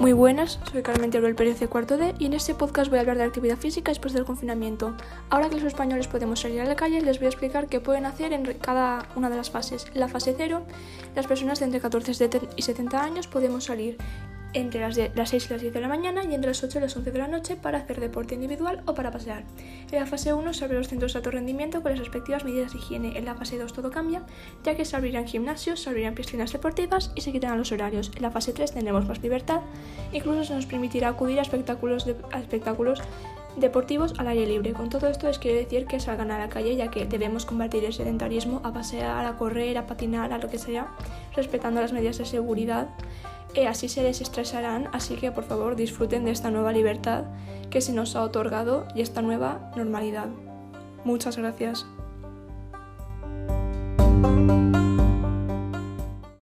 Muy buenas, soy Carmen Teruel Pérez de Cuarto D y en este podcast voy a hablar de actividad física después del confinamiento. Ahora que los españoles podemos salir a la calle, les voy a explicar qué pueden hacer en cada una de las fases. En la fase 0, las personas de entre 14 y 70 años podemos salir entre las, las 6 y las 10 de la mañana y entre las 8 y las 11 de la noche para hacer deporte individual o para pasear. En la fase 1 se abren los centros de alto rendimiento con las respectivas medidas de higiene. En la fase 2 todo cambia, ya que se abrirán gimnasios, se abrirán piscinas deportivas y se quitarán los horarios. En la fase 3 tendremos más libertad, incluso se nos permitirá acudir a espectáculos, a espectáculos deportivos al aire libre. Con todo esto les quiero decir que salgan a la calle ya que debemos combatir el sedentarismo a pasear, a correr, a patinar, a lo que sea, respetando las medidas de seguridad y así se desestresarán, así que por favor disfruten de esta nueva libertad que se nos ha otorgado y esta nueva normalidad. Muchas gracias.